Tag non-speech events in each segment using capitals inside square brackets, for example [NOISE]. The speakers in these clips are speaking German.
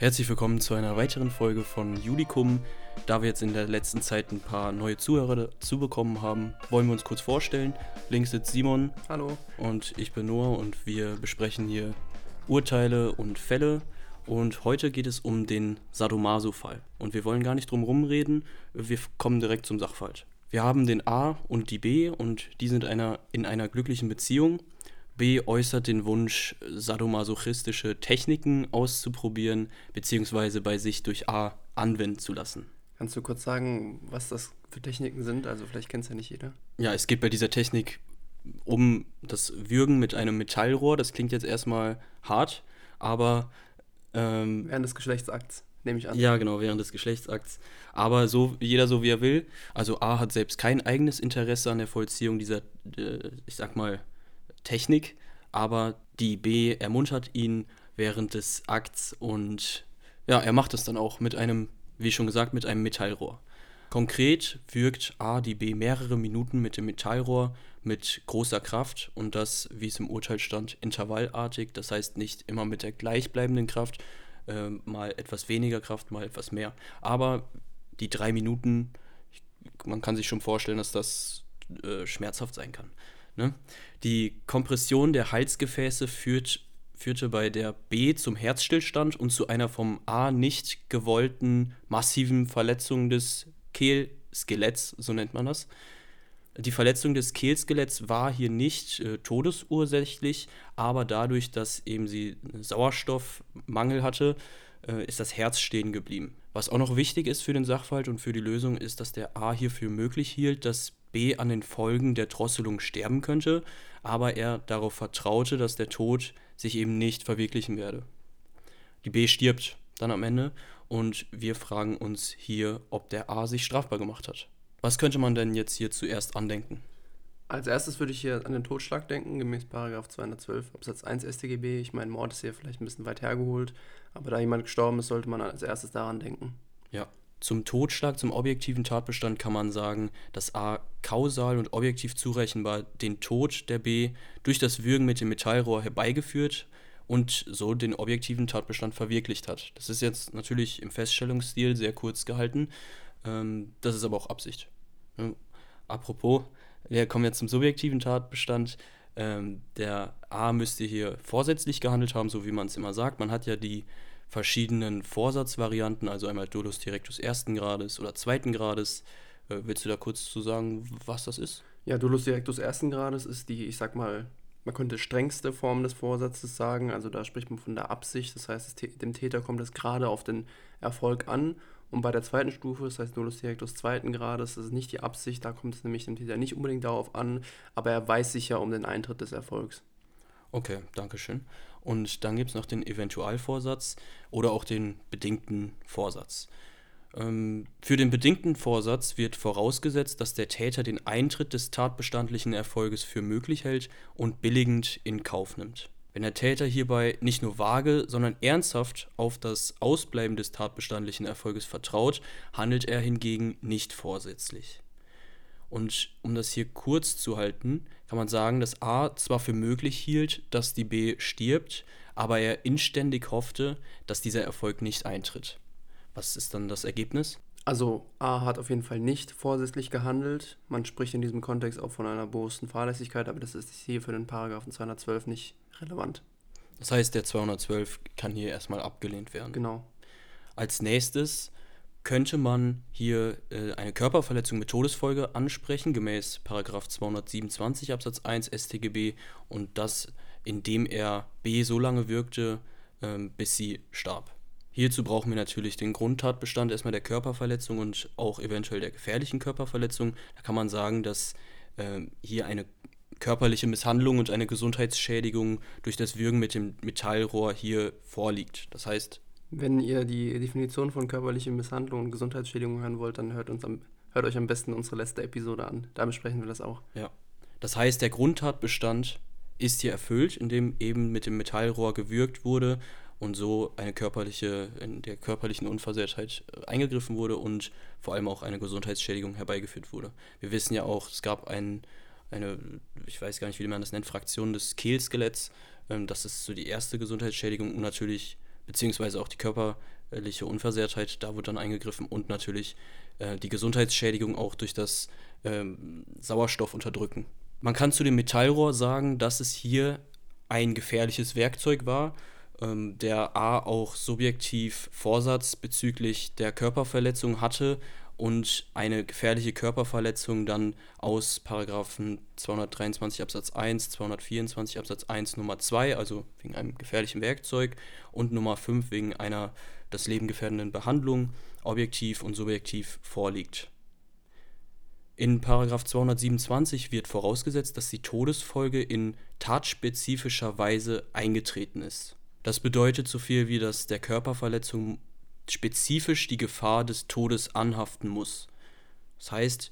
Herzlich willkommen zu einer weiteren Folge von Judikum. Da wir jetzt in der letzten Zeit ein paar neue Zuhörer dazu bekommen haben, wollen wir uns kurz vorstellen. Links sitzt Simon. Hallo. Und ich bin Noah und wir besprechen hier Urteile und Fälle. Und heute geht es um den Sadomaso-Fall. Und wir wollen gar nicht drum rumreden, wir kommen direkt zum Sachverhalt. Wir haben den A und die B und die sind einer, in einer glücklichen Beziehung. B äußert den Wunsch, sadomasochistische Techniken auszuprobieren, beziehungsweise bei sich durch A anwenden zu lassen. Kannst du kurz sagen, was das für Techniken sind? Also vielleicht kennt es ja nicht jeder. Ja, es geht bei dieser Technik um das Würgen mit einem Metallrohr. Das klingt jetzt erstmal hart, aber... Ähm, während des Geschlechtsakts, nehme ich an. Ja, genau, während des Geschlechtsakts. Aber so jeder so, wie er will. Also A hat selbst kein eigenes Interesse an der Vollziehung dieser, äh, ich sag mal, Technik, aber die B ermuntert ihn während des Akts und ja, er macht es dann auch mit einem, wie schon gesagt, mit einem Metallrohr. Konkret wirkt A die B mehrere Minuten mit dem Metallrohr mit großer Kraft und das, wie es im Urteil stand, intervallartig, das heißt nicht immer mit der gleichbleibenden Kraft, äh, mal etwas weniger Kraft, mal etwas mehr. Aber die drei Minuten, man kann sich schon vorstellen, dass das äh, schmerzhaft sein kann. Ne? Die Kompression der Halsgefäße führt, führte bei der B zum Herzstillstand und zu einer vom A nicht gewollten massiven Verletzung des Kehlskeletts, so nennt man das. Die Verletzung des Kehlskeletts war hier nicht äh, todesursächlich, aber dadurch, dass eben sie Sauerstoffmangel hatte, äh, ist das Herz stehen geblieben. Was auch noch wichtig ist für den Sachverhalt und für die Lösung, ist, dass der A hierfür möglich hielt, dass B an den Folgen der Drosselung sterben könnte, aber er darauf vertraute, dass der Tod sich eben nicht verwirklichen werde. Die B stirbt dann am Ende und wir fragen uns hier, ob der A sich strafbar gemacht hat. Was könnte man denn jetzt hier zuerst andenken? Als erstes würde ich hier an den Totschlag denken, gemäß 212 Absatz 1 StGB. Ich meine, Mord ist hier vielleicht ein bisschen weit hergeholt, aber da jemand gestorben ist, sollte man als erstes daran denken. Ja, zum Totschlag, zum objektiven Tatbestand kann man sagen, dass A kausal und objektiv zurechenbar den Tod der B durch das Würgen mit dem Metallrohr herbeigeführt und so den objektiven Tatbestand verwirklicht hat. Das ist jetzt natürlich im Feststellungsstil sehr kurz gehalten, ähm, das ist aber auch Absicht. Ja, apropos, wir kommen jetzt zum subjektiven Tatbestand. Ähm, der A müsste hier vorsätzlich gehandelt haben, so wie man es immer sagt. Man hat ja die verschiedenen Vorsatzvarianten, also einmal Dolus directus ersten Grades oder zweiten Grades. Äh, willst du da kurz zu sagen, was das ist? Ja, Dolus directus ersten Grades ist die, ich sag mal, man könnte strengste Form des Vorsatzes sagen. Also da spricht man von der Absicht, das heißt, dem Täter kommt es gerade auf den Erfolg an. Und bei der zweiten Stufe, das heißt Dolus directus zweiten Grades, das ist nicht die Absicht, da kommt es nämlich dem Täter nicht unbedingt darauf an, aber er weiß sich ja um den Eintritt des Erfolgs. Okay, danke schön. Und dann gibt es noch den Eventualvorsatz oder auch den bedingten Vorsatz. Ähm, für den bedingten Vorsatz wird vorausgesetzt, dass der Täter den Eintritt des tatbestandlichen Erfolges für möglich hält und billigend in Kauf nimmt. Wenn der Täter hierbei nicht nur vage, sondern ernsthaft auf das Ausbleiben des tatbestandlichen Erfolges vertraut, handelt er hingegen nicht vorsätzlich. Und um das hier kurz zu halten, kann man sagen, dass A zwar für möglich hielt, dass die B stirbt, aber er inständig hoffte, dass dieser Erfolg nicht eintritt. Was ist dann das Ergebnis? Also A hat auf jeden Fall nicht vorsätzlich gehandelt. Man spricht in diesem Kontext auch von einer bewussten Fahrlässigkeit, aber das ist hier für den Paragraphen 212 nicht relevant. Das heißt, der 212 kann hier erstmal abgelehnt werden. Genau. Als nächstes könnte man hier äh, eine Körperverletzung mit Todesfolge ansprechen, gemäß 227 Absatz 1 StGB und das, indem er B so lange wirkte, ähm, bis sie starb. Hierzu brauchen wir natürlich den Grundtatbestand erstmal der Körperverletzung und auch eventuell der gefährlichen Körperverletzung. Da kann man sagen, dass äh, hier eine körperliche Misshandlung und eine Gesundheitsschädigung durch das Würgen mit dem Metallrohr hier vorliegt. Das heißt, wenn ihr die Definition von körperlicher Misshandlung und Gesundheitsschädigung hören wollt, dann hört, uns am, hört euch am besten unsere letzte Episode an. Da besprechen wir das auch. Ja. Das heißt, der Grundtatbestand ist hier erfüllt, indem eben mit dem Metallrohr gewürgt wurde und so eine körperliche, in der körperlichen Unversehrtheit äh, eingegriffen wurde und vor allem auch eine Gesundheitsschädigung herbeigeführt wurde. Wir wissen ja auch, es gab ein, eine, ich weiß gar nicht, wie man das nennt, Fraktion des Kehlskeletts. Ähm, das ist so die erste Gesundheitsschädigung und natürlich beziehungsweise auch die körperliche Unversehrtheit, da wird dann eingegriffen und natürlich äh, die Gesundheitsschädigung auch durch das ähm, Sauerstoffunterdrücken. Man kann zu dem Metallrohr sagen, dass es hier ein gefährliches Werkzeug war, ähm, der A auch subjektiv Vorsatz bezüglich der Körperverletzung hatte und eine gefährliche Körperverletzung dann aus Paragraphen 223 Absatz 1, 224 Absatz 1 Nummer 2, also wegen einem gefährlichen Werkzeug und Nummer 5 wegen einer das Leben gefährdenden Behandlung objektiv und subjektiv vorliegt. In Paragraph 227 wird vorausgesetzt, dass die Todesfolge in tatspezifischer Weise eingetreten ist. Das bedeutet so viel wie, dass der Körperverletzung spezifisch die Gefahr des Todes anhaften muss. Das heißt,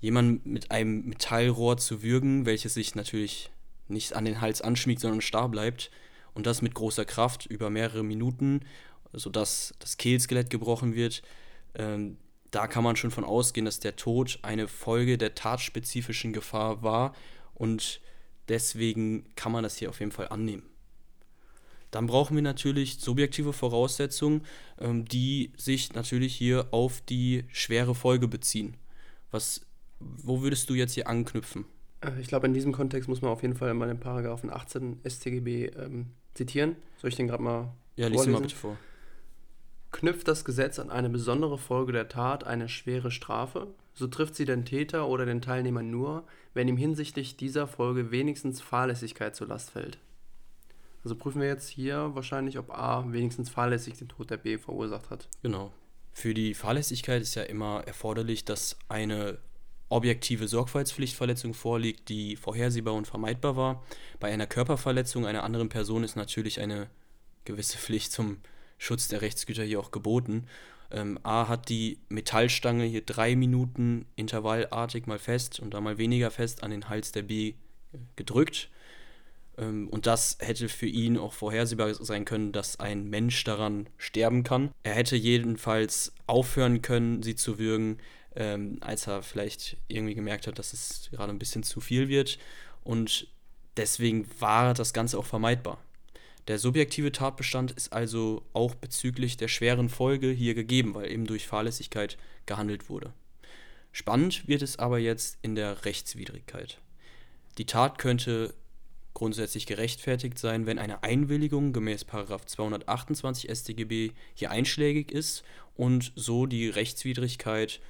jemanden mit einem Metallrohr zu würgen, welches sich natürlich nicht an den Hals anschmiegt, sondern starr bleibt, und das mit großer Kraft über mehrere Minuten, sodass das Kehlskelett gebrochen wird, ähm, da kann man schon von ausgehen, dass der Tod eine Folge der tatspezifischen Gefahr war und deswegen kann man das hier auf jeden Fall annehmen. Dann brauchen wir natürlich subjektive Voraussetzungen, ähm, die sich natürlich hier auf die schwere Folge beziehen. Was, wo würdest du jetzt hier anknüpfen? Äh, ich glaube, in diesem Kontext muss man auf jeden Fall mal den Paragraphen 18 StGB ähm, zitieren. Soll ich den gerade mal Ja, lies ihn mal bitte vor. Knüpft das Gesetz an eine besondere Folge der Tat eine schwere Strafe, so trifft sie den Täter oder den Teilnehmer nur, wenn ihm hinsichtlich dieser Folge wenigstens Fahrlässigkeit zur Last fällt. Also prüfen wir jetzt hier wahrscheinlich, ob A wenigstens fahrlässig den Tod der B verursacht hat. Genau. Für die Fahrlässigkeit ist ja immer erforderlich, dass eine objektive Sorgfaltspflichtverletzung vorliegt, die vorhersehbar und vermeidbar war. Bei einer Körperverletzung einer anderen Person ist natürlich eine gewisse Pflicht zum Schutz der Rechtsgüter hier auch geboten. Ähm, A hat die Metallstange hier drei Minuten intervallartig mal fest und dann mal weniger fest an den Hals der B gedrückt. Ähm, und das hätte für ihn auch vorhersehbar sein können, dass ein Mensch daran sterben kann. Er hätte jedenfalls aufhören können, sie zu würgen, ähm, als er vielleicht irgendwie gemerkt hat, dass es gerade ein bisschen zu viel wird. Und deswegen war das Ganze auch vermeidbar. Der subjektive Tatbestand ist also auch bezüglich der schweren Folge hier gegeben, weil eben durch Fahrlässigkeit gehandelt wurde. Spannend wird es aber jetzt in der Rechtswidrigkeit. Die Tat könnte grundsätzlich gerechtfertigt sein, wenn eine Einwilligung gemäß 228 StGB hier einschlägig ist und so die Rechtswidrigkeit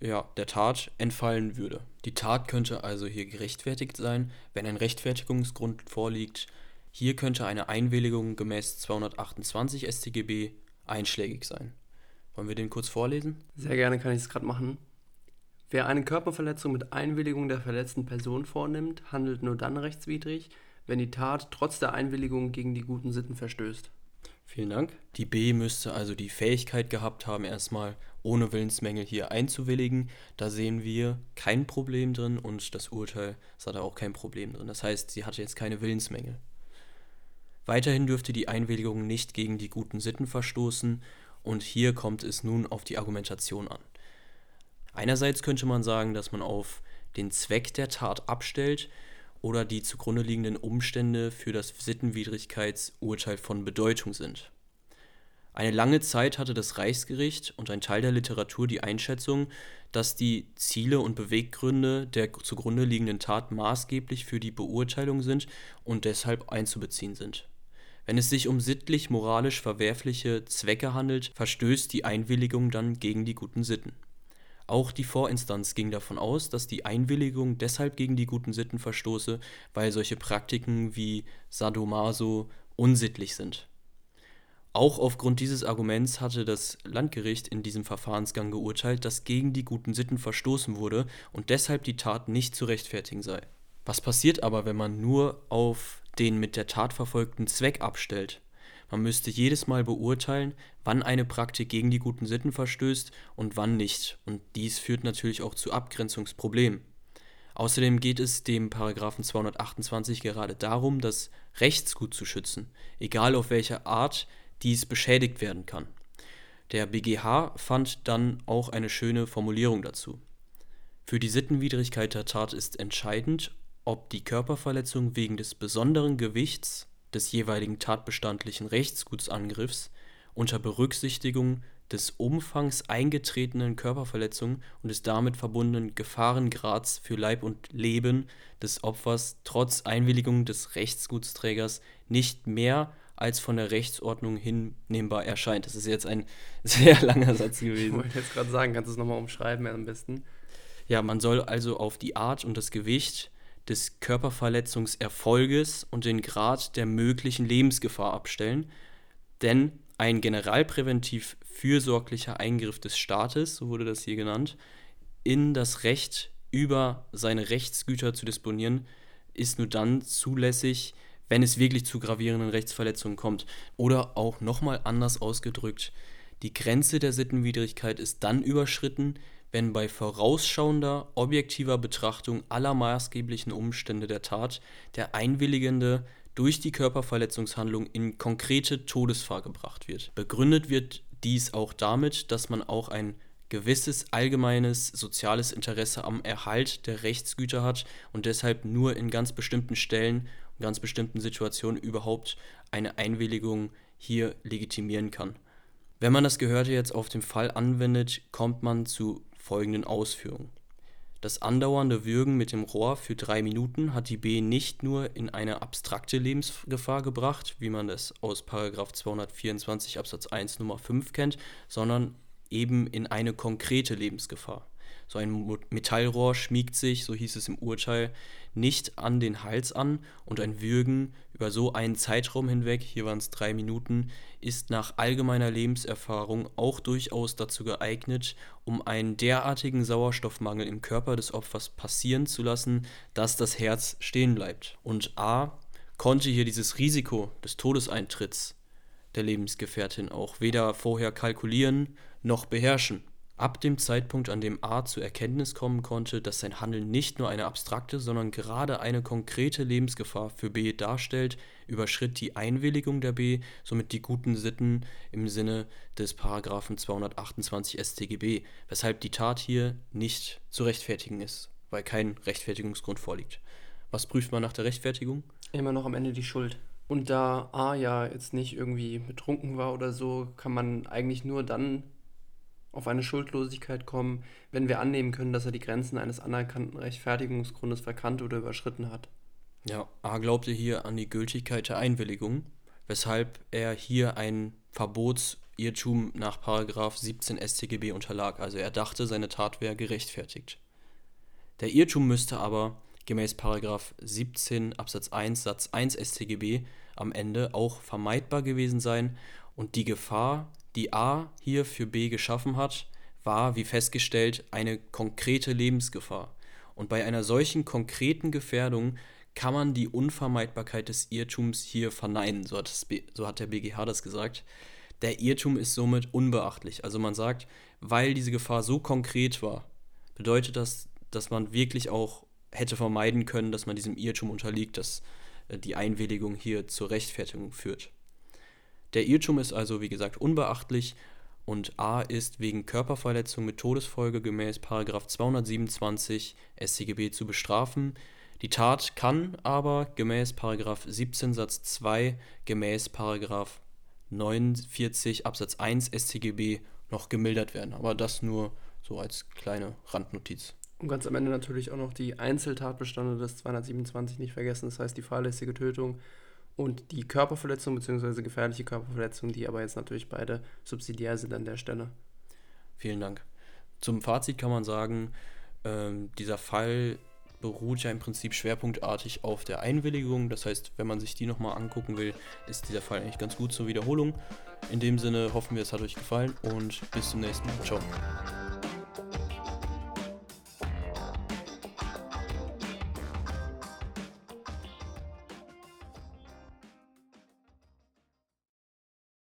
ja, der Tat entfallen würde. Die Tat könnte also hier gerechtfertigt sein, wenn ein Rechtfertigungsgrund vorliegt. Hier könnte eine Einwilligung gemäß 228 StGB einschlägig sein. Wollen wir den kurz vorlesen? Sehr gerne kann ich es gerade machen. Wer eine Körperverletzung mit Einwilligung der verletzten Person vornimmt, handelt nur dann rechtswidrig, wenn die Tat trotz der Einwilligung gegen die guten Sitten verstößt. Vielen Dank. Die B müsste also die Fähigkeit gehabt haben, erstmal ohne Willensmängel hier einzuwilligen. Da sehen wir kein Problem drin und das Urteil sah da auch kein Problem drin. Das heißt, sie hatte jetzt keine Willensmängel. Weiterhin dürfte die Einwilligung nicht gegen die guten Sitten verstoßen und hier kommt es nun auf die Argumentation an. Einerseits könnte man sagen, dass man auf den Zweck der Tat abstellt, oder die zugrunde liegenden Umstände für das Sittenwidrigkeitsurteil von Bedeutung sind. Eine lange Zeit hatte das Reichsgericht und ein Teil der Literatur die Einschätzung, dass die Ziele und Beweggründe der zugrunde liegenden Tat maßgeblich für die Beurteilung sind und deshalb einzubeziehen sind. Wenn es sich um sittlich-moralisch verwerfliche Zwecke handelt, verstößt die Einwilligung dann gegen die guten Sitten auch die Vorinstanz ging davon aus, dass die Einwilligung deshalb gegen die guten Sitten verstoße, weil solche Praktiken wie Sadomaso unsittlich sind. Auch aufgrund dieses Arguments hatte das Landgericht in diesem Verfahrensgang geurteilt, dass gegen die guten Sitten verstoßen wurde und deshalb die Tat nicht zu rechtfertigen sei. Was passiert aber, wenn man nur auf den mit der Tat verfolgten Zweck abstellt? Man müsste jedes Mal beurteilen, wann eine Praktik gegen die guten Sitten verstößt und wann nicht. Und dies führt natürlich auch zu Abgrenzungsproblemen. Außerdem geht es dem Paragraphen 228 gerade darum, das Rechtsgut zu schützen, egal auf welche Art dies beschädigt werden kann. Der BGH fand dann auch eine schöne Formulierung dazu. Für die Sittenwidrigkeit der Tat ist entscheidend, ob die Körperverletzung wegen des besonderen Gewichts des jeweiligen tatbestandlichen Rechtsgutsangriffs unter Berücksichtigung des Umfangs eingetretenen Körperverletzung und des damit verbundenen Gefahrengrads für Leib und Leben des Opfers trotz Einwilligung des Rechtsgutsträgers nicht mehr als von der Rechtsordnung hinnehmbar erscheint. Das ist jetzt ein [LAUGHS] sehr langer Satz gewesen. Ich wollte jetzt gerade sagen, kannst du es nochmal umschreiben am besten? Ja, man soll also auf die Art und das Gewicht des Körperverletzungserfolges und den Grad der möglichen Lebensgefahr abstellen, denn ein generalpräventiv fürsorglicher Eingriff des Staates, so wurde das hier genannt, in das Recht über seine Rechtsgüter zu disponieren, ist nur dann zulässig, wenn es wirklich zu gravierenden Rechtsverletzungen kommt. Oder auch nochmal anders ausgedrückt, die Grenze der Sittenwidrigkeit ist dann überschritten, wenn bei vorausschauender, objektiver Betrachtung aller maßgeblichen Umstände der Tat der Einwilligende durch die Körperverletzungshandlung in konkrete Todesfahr gebracht wird. Begründet wird dies auch damit, dass man auch ein gewisses allgemeines soziales Interesse am Erhalt der Rechtsgüter hat und deshalb nur in ganz bestimmten Stellen und ganz bestimmten Situationen überhaupt eine Einwilligung hier legitimieren kann. Wenn man das Gehörte jetzt auf den Fall anwendet, kommt man zu folgenden Ausführungen. Das andauernde Würgen mit dem Rohr für drei Minuten hat die B nicht nur in eine abstrakte Lebensgefahr gebracht, wie man es aus 224 Absatz 1 Nummer 5 kennt, sondern eben in eine konkrete Lebensgefahr. So ein Metallrohr schmiegt sich, so hieß es im Urteil, nicht an den Hals an und ein Würgen über so einen Zeitraum hinweg, hier waren es drei Minuten, ist nach allgemeiner Lebenserfahrung auch durchaus dazu geeignet, um einen derartigen Sauerstoffmangel im Körper des Opfers passieren zu lassen, dass das Herz stehen bleibt. Und A konnte hier dieses Risiko des Todeseintritts der Lebensgefährtin auch weder vorher kalkulieren noch beherrschen. Ab dem Zeitpunkt, an dem A zur Erkenntnis kommen konnte, dass sein Handeln nicht nur eine abstrakte, sondern gerade eine konkrete Lebensgefahr für B darstellt, überschritt die Einwilligung der B somit die guten Sitten im Sinne des Paragraphen 228 StGB, weshalb die Tat hier nicht zu rechtfertigen ist, weil kein Rechtfertigungsgrund vorliegt. Was prüft man nach der Rechtfertigung? Immer noch am Ende die Schuld. Und da A ja jetzt nicht irgendwie betrunken war oder so, kann man eigentlich nur dann auf eine Schuldlosigkeit kommen, wenn wir annehmen können, dass er die Grenzen eines anerkannten Rechtfertigungsgrundes verkannt oder überschritten hat. Ja, A glaubte hier an die Gültigkeit der Einwilligung, weshalb er hier ein Verbotsirrtum nach 17 StGB unterlag. Also er dachte, seine Tat wäre gerechtfertigt. Der Irrtum müsste aber gemäß 17 Absatz 1 Satz 1 StGB am Ende auch vermeidbar gewesen sein und die Gefahr, die A hier für B geschaffen hat, war, wie festgestellt, eine konkrete Lebensgefahr. Und bei einer solchen konkreten Gefährdung kann man die Unvermeidbarkeit des Irrtums hier verneinen, so hat, das, so hat der BGH das gesagt. Der Irrtum ist somit unbeachtlich. Also man sagt, weil diese Gefahr so konkret war, bedeutet das, dass man wirklich auch hätte vermeiden können, dass man diesem Irrtum unterliegt, dass äh, die Einwilligung hier zur Rechtfertigung führt. Der Irrtum ist also, wie gesagt, unbeachtlich und A ist wegen Körperverletzung mit Todesfolge gemäß 227 StGB zu bestrafen. Die Tat kann aber gemäß 17 Satz 2 gemäß 49 Absatz 1 StGB noch gemildert werden. Aber das nur so als kleine Randnotiz. Und ganz am Ende natürlich auch noch die Einzeltatbestände des 227 nicht vergessen, das heißt die fahrlässige Tötung und die Körperverletzung bzw. gefährliche Körperverletzung, die aber jetzt natürlich beide subsidiär sind an der Stelle. Vielen Dank. Zum Fazit kann man sagen, ähm, dieser Fall beruht ja im Prinzip schwerpunktartig auf der Einwilligung. Das heißt, wenn man sich die nochmal angucken will, ist dieser Fall eigentlich ganz gut zur Wiederholung. In dem Sinne hoffen wir, es hat euch gefallen und bis zum nächsten Mal. Ciao.